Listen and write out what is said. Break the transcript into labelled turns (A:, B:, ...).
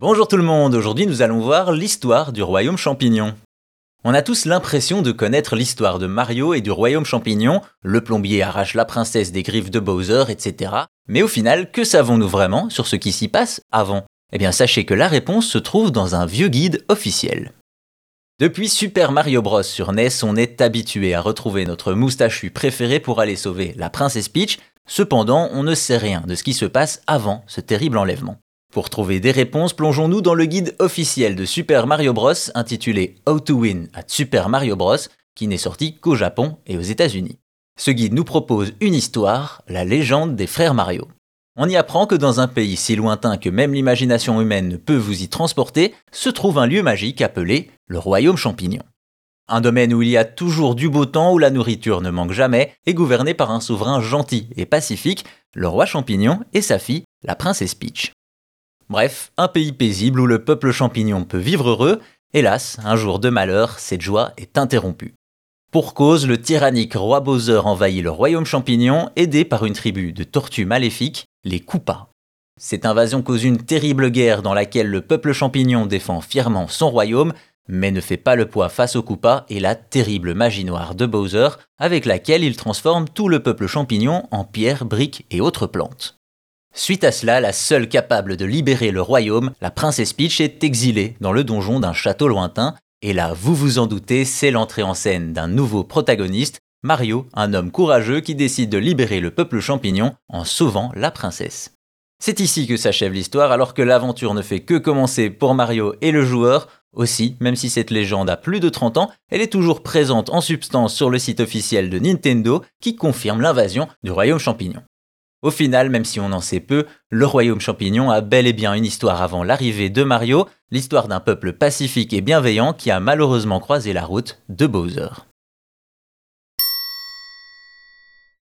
A: Bonjour tout le monde, aujourd'hui nous allons voir l'histoire du royaume champignon. On a tous l'impression de connaître l'histoire de Mario et du royaume champignon, le plombier arrache la princesse des griffes de Bowser, etc. Mais au final, que savons-nous vraiment sur ce qui s'y passe avant? Eh bien sachez que la réponse se trouve dans un vieux guide officiel. Depuis Super Mario Bros sur NES, on est habitué à retrouver notre moustachu préféré pour aller sauver la princesse Peach, cependant on ne sait rien de ce qui se passe avant ce terrible enlèvement. Pour trouver des réponses, plongeons-nous dans le guide officiel de Super Mario Bros intitulé How to Win at Super Mario Bros, qui n'est sorti qu'au Japon et aux États-Unis. Ce guide nous propose une histoire, la légende des frères Mario. On y apprend que dans un pays si lointain que même l'imagination humaine ne peut vous y transporter, se trouve un lieu magique appelé le Royaume Champignon. Un domaine où il y a toujours du beau temps, où la nourriture ne manque jamais, est gouverné par un souverain gentil et pacifique, le roi champignon et sa fille, la princesse Peach. Bref, un pays paisible où le peuple champignon peut vivre heureux, hélas, un jour de malheur, cette joie est interrompue. Pour cause, le tyrannique roi Bowser envahit le royaume champignon, aidé par une tribu de tortues maléfiques, les Koopas. Cette invasion cause une terrible guerre dans laquelle le peuple champignon défend fièrement son royaume, mais ne fait pas le poids face aux Koopas et la terrible magie noire de Bowser, avec laquelle il transforme tout le peuple champignon en pierres, briques et autres plantes. Suite à cela, la seule capable de libérer le royaume, la princesse Peach est exilée dans le donjon d'un château lointain, et là, vous vous en doutez, c'est l'entrée en scène d'un nouveau protagoniste, Mario, un homme courageux qui décide de libérer le peuple champignon en sauvant la princesse. C'est ici que s'achève l'histoire alors que l'aventure ne fait que commencer pour Mario et le joueur. Aussi, même si cette légende a plus de 30 ans, elle est toujours présente en substance sur le site officiel de Nintendo qui confirme l'invasion du royaume champignon. Au final, même si on en sait peu, le royaume champignon a bel et bien une histoire avant l'arrivée de Mario, l'histoire d'un peuple pacifique et bienveillant qui a malheureusement croisé la route de Bowser.